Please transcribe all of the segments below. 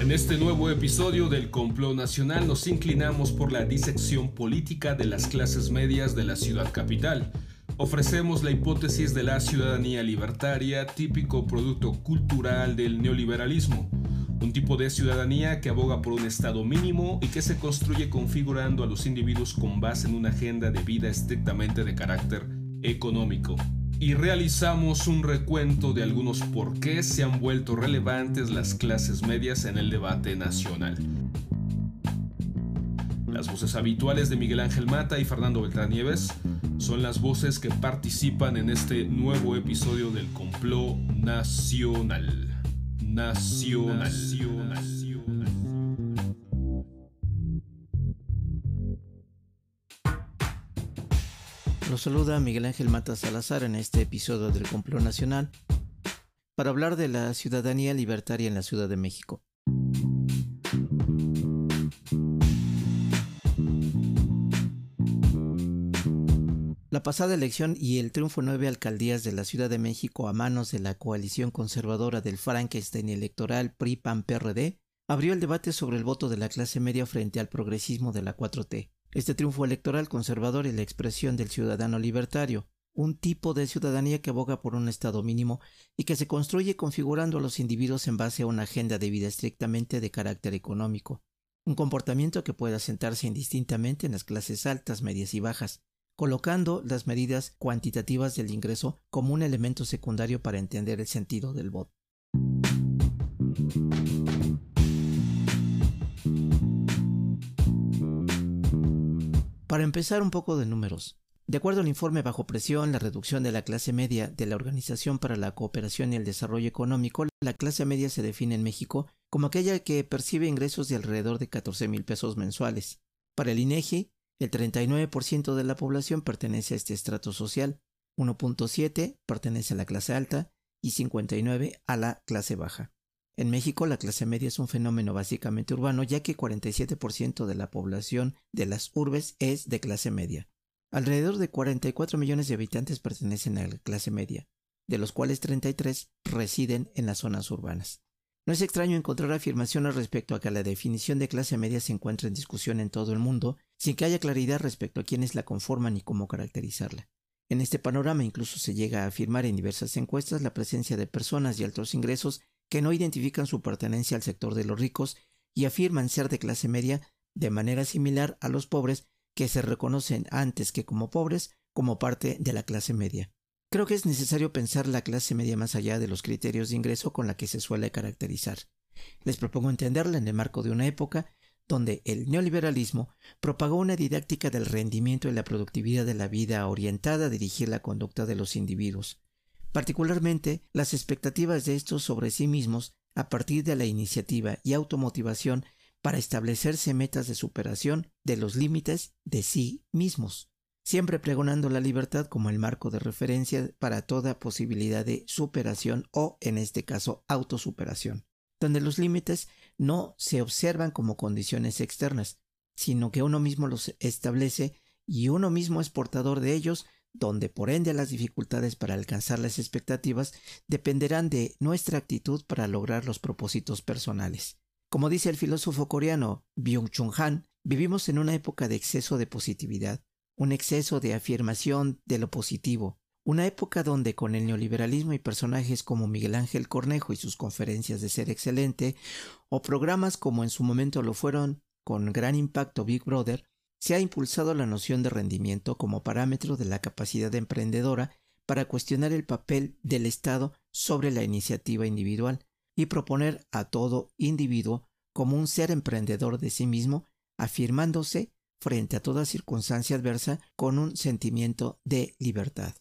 En este nuevo episodio del Complot Nacional nos inclinamos por la disección política de las clases medias de la ciudad capital. Ofrecemos la hipótesis de la ciudadanía libertaria, típico producto cultural del neoliberalismo. Un tipo de ciudadanía que aboga por un Estado mínimo y que se construye configurando a los individuos con base en una agenda de vida estrictamente de carácter económico y realizamos un recuento de algunos por qué se han vuelto relevantes las clases medias en el debate nacional. Las voces habituales de Miguel Ángel Mata y Fernando Beltrán Nieves son las voces que participan en este nuevo episodio del complot nacional. Nacional. nacional. Los saluda Miguel Ángel Mata Salazar en este episodio del Complot Nacional para hablar de la ciudadanía libertaria en la Ciudad de México. La pasada elección y el triunfo nueve alcaldías de la Ciudad de México a manos de la coalición conservadora del Frankenstein electoral PRI-PAN-PRD abrió el debate sobre el voto de la clase media frente al progresismo de la 4T. Este triunfo electoral conservador es la expresión del ciudadano libertario, un tipo de ciudadanía que aboga por un Estado mínimo y que se construye configurando a los individuos en base a una agenda de vida estrictamente de carácter económico, un comportamiento que puede asentarse indistintamente en las clases altas, medias y bajas, colocando las medidas cuantitativas del ingreso como un elemento secundario para entender el sentido del voto. Para empezar un poco de números. De acuerdo al informe Bajo Presión, la reducción de la clase media de la Organización para la Cooperación y el Desarrollo Económico, la clase media se define en México como aquella que percibe ingresos de alrededor de 14 mil pesos mensuales. Para el INEGI, el 39% de la población pertenece a este estrato social, 1.7 pertenece a la clase alta y 59 a la clase baja. En México, la clase media es un fenómeno básicamente urbano, ya que 47% de la población de las urbes es de clase media. Alrededor de 44 millones de habitantes pertenecen a la clase media, de los cuales 33 residen en las zonas urbanas. No es extraño encontrar afirmaciones respecto a que la definición de clase media se encuentra en discusión en todo el mundo, sin que haya claridad respecto a quiénes la conforman y cómo caracterizarla. En este panorama incluso se llega a afirmar en diversas encuestas la presencia de personas de altos ingresos que no identifican su pertenencia al sector de los ricos y afirman ser de clase media de manera similar a los pobres que se reconocen antes que como pobres como parte de la clase media. Creo que es necesario pensar la clase media más allá de los criterios de ingreso con la que se suele caracterizar. Les propongo entenderla en el marco de una época donde el neoliberalismo propagó una didáctica del rendimiento y la productividad de la vida orientada a dirigir la conducta de los individuos, particularmente las expectativas de estos sobre sí mismos a partir de la iniciativa y automotivación para establecerse metas de superación de los límites de sí mismos, siempre pregonando la libertad como el marco de referencia para toda posibilidad de superación o, en este caso, autosuperación, donde los límites no se observan como condiciones externas, sino que uno mismo los establece y uno mismo es portador de ellos donde por ende las dificultades para alcanzar las expectativas dependerán de nuestra actitud para lograr los propósitos personales. Como dice el filósofo coreano Byung-Chul Han, vivimos en una época de exceso de positividad, un exceso de afirmación de lo positivo, una época donde con el neoliberalismo y personajes como Miguel Ángel Cornejo y sus conferencias de ser excelente, o programas como en su momento lo fueron con gran impacto Big Brother, se ha impulsado la noción de rendimiento como parámetro de la capacidad emprendedora para cuestionar el papel del Estado sobre la iniciativa individual y proponer a todo individuo como un ser emprendedor de sí mismo, afirmándose frente a toda circunstancia adversa con un sentimiento de libertad.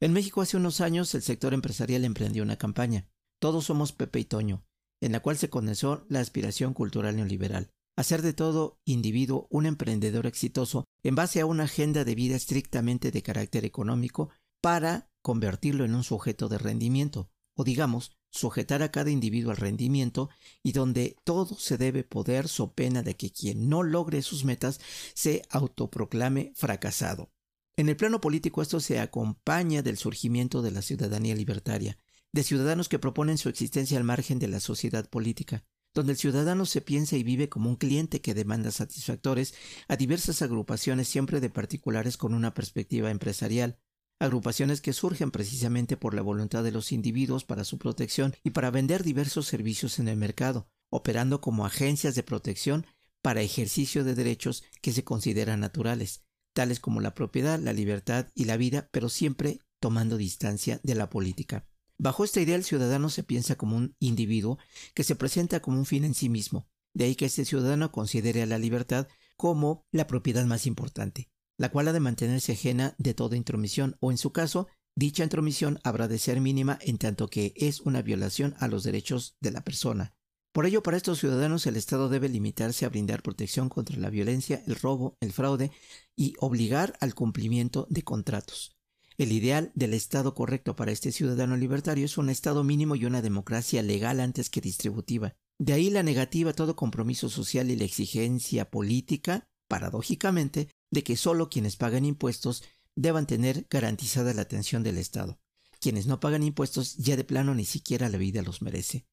En México hace unos años el sector empresarial emprendió una campaña todos somos Pepe y Toño, en la cual se condensó la aspiración cultural neoliberal. Hacer de todo individuo un emprendedor exitoso en base a una agenda de vida estrictamente de carácter económico para convertirlo en un sujeto de rendimiento, o digamos, sujetar a cada individuo al rendimiento y donde todo se debe poder so pena de que quien no logre sus metas se autoproclame fracasado. En el plano político esto se acompaña del surgimiento de la ciudadanía libertaria, de ciudadanos que proponen su existencia al margen de la sociedad política, donde el ciudadano se piensa y vive como un cliente que demanda satisfactores a diversas agrupaciones siempre de particulares con una perspectiva empresarial, agrupaciones que surgen precisamente por la voluntad de los individuos para su protección y para vender diversos servicios en el mercado, operando como agencias de protección para ejercicio de derechos que se consideran naturales, tales como la propiedad, la libertad y la vida, pero siempre tomando distancia de la política. Bajo esta idea el ciudadano se piensa como un individuo que se presenta como un fin en sí mismo, de ahí que este ciudadano considere a la libertad como la propiedad más importante, la cual ha de mantenerse ajena de toda intromisión o en su caso, dicha intromisión habrá de ser mínima en tanto que es una violación a los derechos de la persona. Por ello, para estos ciudadanos el Estado debe limitarse a brindar protección contra la violencia, el robo, el fraude y obligar al cumplimiento de contratos. El ideal del Estado correcto para este ciudadano libertario es un Estado mínimo y una democracia legal antes que distributiva. De ahí la negativa a todo compromiso social y la exigencia política, paradójicamente, de que solo quienes pagan impuestos deban tener garantizada la atención del Estado. Quienes no pagan impuestos ya de plano ni siquiera la vida los merece.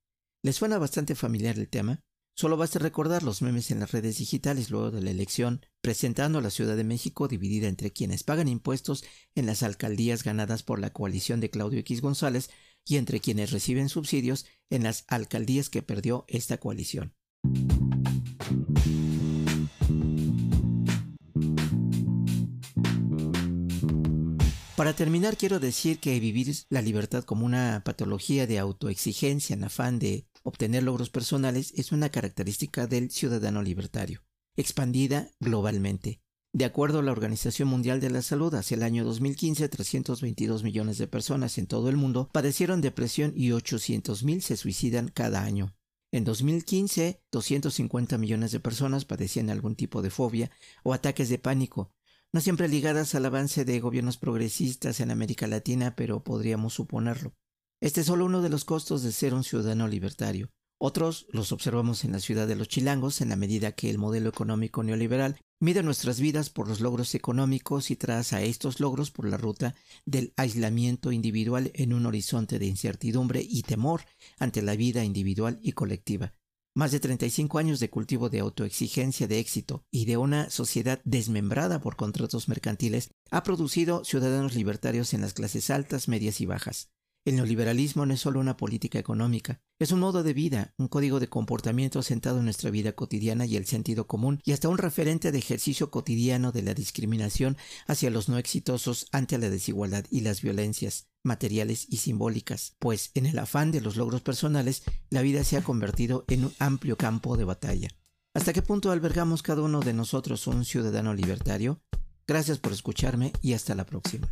¿Les suena bastante familiar el tema? Solo basta recordar los memes en las redes digitales luego de la elección, presentando a la Ciudad de México dividida entre quienes pagan impuestos en las alcaldías ganadas por la coalición de Claudio X González y entre quienes reciben subsidios en las alcaldías que perdió esta coalición. Para terminar, quiero decir que vivir la libertad como una patología de autoexigencia en afán de obtener logros personales es una característica del ciudadano libertario, expandida globalmente. De acuerdo a la Organización Mundial de la Salud, hacia el año 2015, 322 millones de personas en todo el mundo padecieron depresión y 800.000 se suicidan cada año. En 2015, 250 millones de personas padecían algún tipo de fobia o ataques de pánico, no siempre ligadas al avance de gobiernos progresistas en América Latina, pero podríamos suponerlo. Este es solo uno de los costos de ser un ciudadano libertario. Otros los observamos en la ciudad de los chilangos en la medida que el modelo económico neoliberal mide nuestras vidas por los logros económicos y traza estos logros por la ruta del aislamiento individual en un horizonte de incertidumbre y temor ante la vida individual y colectiva. Más de 35 años de cultivo de autoexigencia de éxito y de una sociedad desmembrada por contratos mercantiles ha producido ciudadanos libertarios en las clases altas, medias y bajas. El neoliberalismo no es solo una política económica, es un modo de vida, un código de comportamiento asentado en nuestra vida cotidiana y el sentido común, y hasta un referente de ejercicio cotidiano de la discriminación hacia los no exitosos ante la desigualdad y las violencias materiales y simbólicas, pues en el afán de los logros personales, la vida se ha convertido en un amplio campo de batalla. ¿Hasta qué punto albergamos cada uno de nosotros un ciudadano libertario? Gracias por escucharme y hasta la próxima.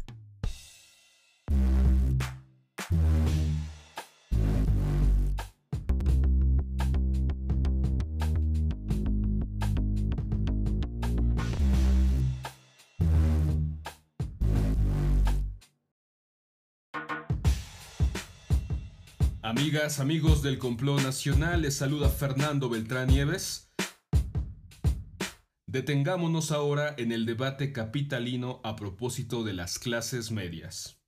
Amigas, amigos del complot nacional, les saluda Fernando Beltrán Nieves. Detengámonos ahora en el debate capitalino a propósito de las clases medias.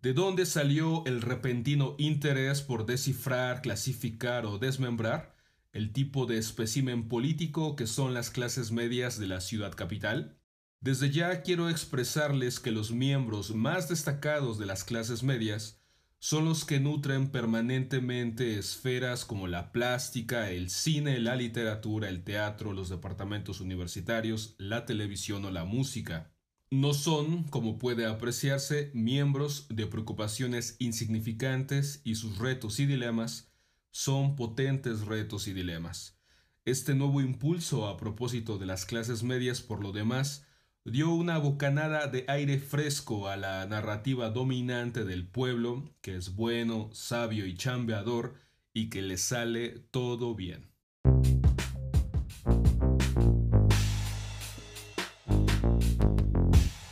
¿De dónde salió el repentino interés por descifrar, clasificar o desmembrar el tipo de espécimen político que son las clases medias de la ciudad capital? Desde ya quiero expresarles que los miembros más destacados de las clases medias son los que nutren permanentemente esferas como la plástica, el cine, la literatura, el teatro, los departamentos universitarios, la televisión o la música. No son, como puede apreciarse, miembros de preocupaciones insignificantes y sus retos y dilemas son potentes retos y dilemas. Este nuevo impulso a propósito de las clases medias, por lo demás, dio una bocanada de aire fresco a la narrativa dominante del pueblo, que es bueno, sabio y chambeador, y que le sale todo bien.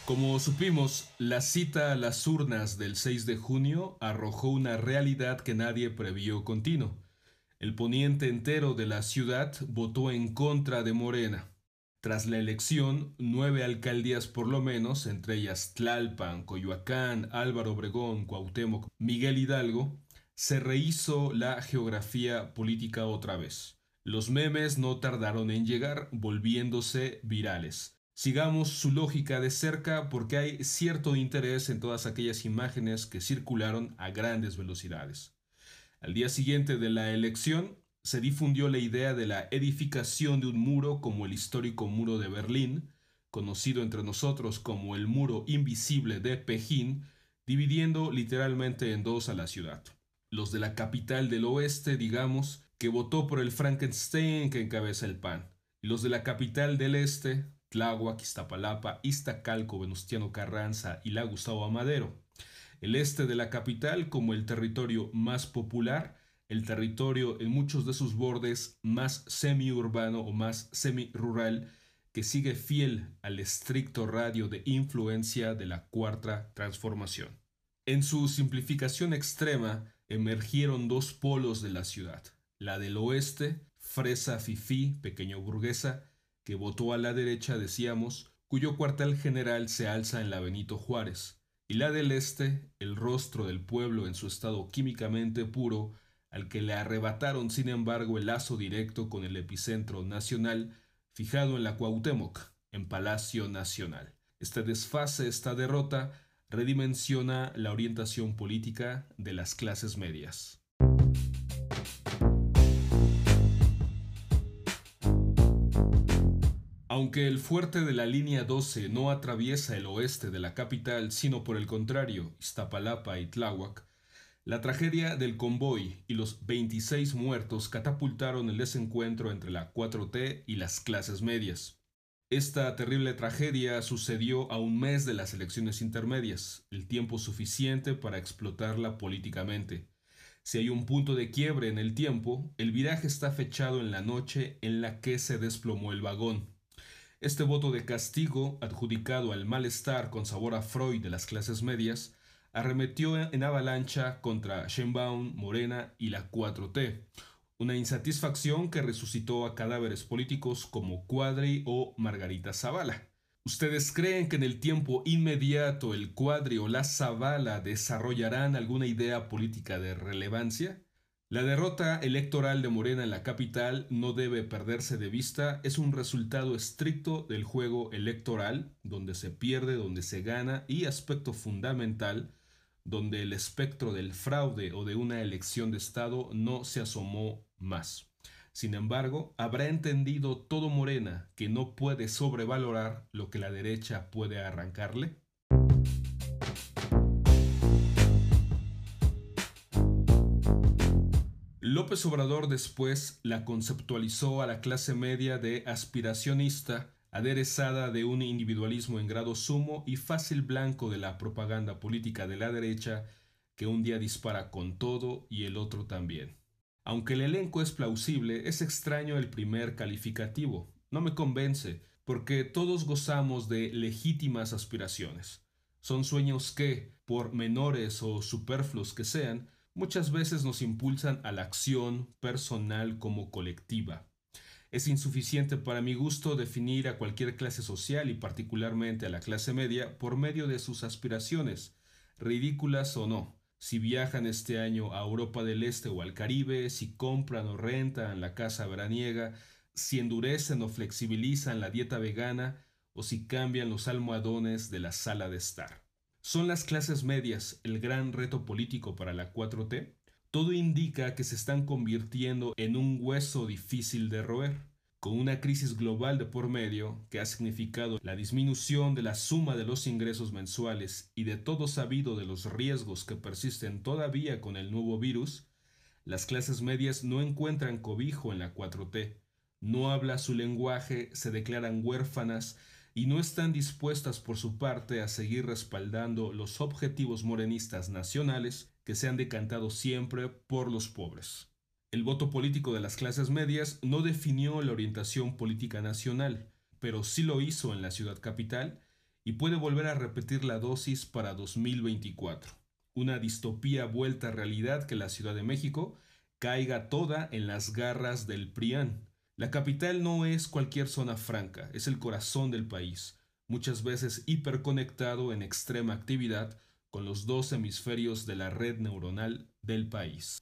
Como supimos, la cita a las urnas del 6 de junio arrojó una realidad que nadie previó continuo. El poniente entero de la ciudad votó en contra de Morena. Tras la elección, nueve alcaldías por lo menos, entre ellas Tlalpan, Coyoacán, Álvaro Obregón, Cuauhtémoc, Miguel Hidalgo, se rehizo la geografía política otra vez. Los memes no tardaron en llegar, volviéndose virales. Sigamos su lógica de cerca porque hay cierto interés en todas aquellas imágenes que circularon a grandes velocidades. Al día siguiente de la elección, se difundió la idea de la edificación de un muro como el histórico muro de Berlín, conocido entre nosotros como el muro invisible de Pejín, dividiendo literalmente en dos a la ciudad. Los de la capital del oeste, digamos, que votó por el Frankenstein que encabeza el PAN, y los de la capital del este, Tláhuac, Iztapalapa, Iztacalco, Venustiano Carranza y la Gustavo Amadero. El este de la capital como el territorio más popular, el territorio en muchos de sus bordes más semi-urbano o más semi-rural, que sigue fiel al estricto radio de influencia de la cuarta transformación. En su simplificación extrema emergieron dos polos de la ciudad, la del oeste, fresa fifí, pequeño burguesa, que votó a la derecha, decíamos, cuyo cuartel general se alza en la Benito Juárez, y la del este, el rostro del pueblo en su estado químicamente puro, al que le arrebataron sin embargo el lazo directo con el epicentro nacional fijado en la Cuauhtémoc, en Palacio Nacional. Este desfase, esta derrota, redimensiona la orientación política de las clases medias. Aunque el fuerte de la línea 12 no atraviesa el oeste de la capital, sino por el contrario, Iztapalapa y Tláhuac, la tragedia del convoy y los 26 muertos catapultaron el desencuentro entre la 4T y las clases medias. Esta terrible tragedia sucedió a un mes de las elecciones intermedias, el tiempo suficiente para explotarla políticamente. Si hay un punto de quiebre en el tiempo, el viraje está fechado en la noche en la que se desplomó el vagón. Este voto de castigo, adjudicado al malestar con sabor a Freud de las clases medias, arremetió en avalancha contra Sheinbaum, Morena y la 4T, una insatisfacción que resucitó a cadáveres políticos como Cuadri o Margarita Zavala. ¿Ustedes creen que en el tiempo inmediato el Cuadri o la Zavala desarrollarán alguna idea política de relevancia? La derrota electoral de Morena en la capital no debe perderse de vista, es un resultado estricto del juego electoral, donde se pierde, donde se gana y aspecto fundamental, donde el espectro del fraude o de una elección de Estado no se asomó más. Sin embargo, habrá entendido todo Morena que no puede sobrevalorar lo que la derecha puede arrancarle. López Obrador después la conceptualizó a la clase media de aspiracionista, aderezada de un individualismo en grado sumo y fácil blanco de la propaganda política de la derecha que un día dispara con todo y el otro también. Aunque el elenco es plausible, es extraño el primer calificativo. No me convence, porque todos gozamos de legítimas aspiraciones. Son sueños que, por menores o superfluos que sean, muchas veces nos impulsan a la acción personal como colectiva. Es insuficiente para mi gusto definir a cualquier clase social y particularmente a la clase media por medio de sus aspiraciones, ridículas o no. Si viajan este año a Europa del Este o al Caribe, si compran o rentan la casa veraniega, si endurecen o flexibilizan la dieta vegana o si cambian los almohadones de la sala de estar. ¿Son las clases medias el gran reto político para la 4T? Todo indica que se están convirtiendo en un hueso difícil de roer, con una crisis global de por medio que ha significado la disminución de la suma de los ingresos mensuales y de todo sabido de los riesgos que persisten todavía con el nuevo virus, las clases medias no encuentran cobijo en la 4T, no habla su lenguaje, se declaran huérfanas, y no están dispuestas por su parte a seguir respaldando los objetivos morenistas nacionales que se han decantado siempre por los pobres. El voto político de las clases medias no definió la orientación política nacional, pero sí lo hizo en la ciudad capital y puede volver a repetir la dosis para 2024. Una distopía vuelta a realidad que la Ciudad de México caiga toda en las garras del PRIAN. La capital no es cualquier zona franca, es el corazón del país, muchas veces hiperconectado en extrema actividad con los dos hemisferios de la red neuronal del país.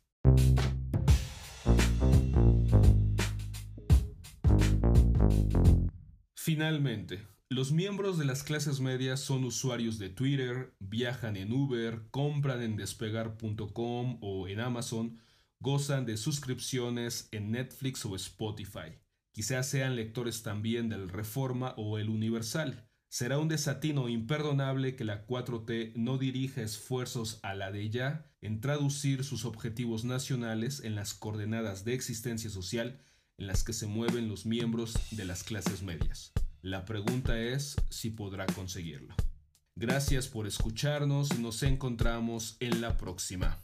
Finalmente, los miembros de las clases medias son usuarios de Twitter, viajan en Uber, compran en despegar.com o en Amazon, gozan de suscripciones en Netflix o Spotify. Quizás sean lectores también del Reforma o el Universal. Será un desatino imperdonable que la 4T no dirija esfuerzos a la de ya en traducir sus objetivos nacionales en las coordenadas de existencia social en las que se mueven los miembros de las clases medias. La pregunta es si podrá conseguirlo. Gracias por escucharnos y nos encontramos en la próxima.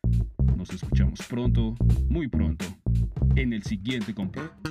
Nos escuchamos pronto, muy pronto, en el siguiente complot.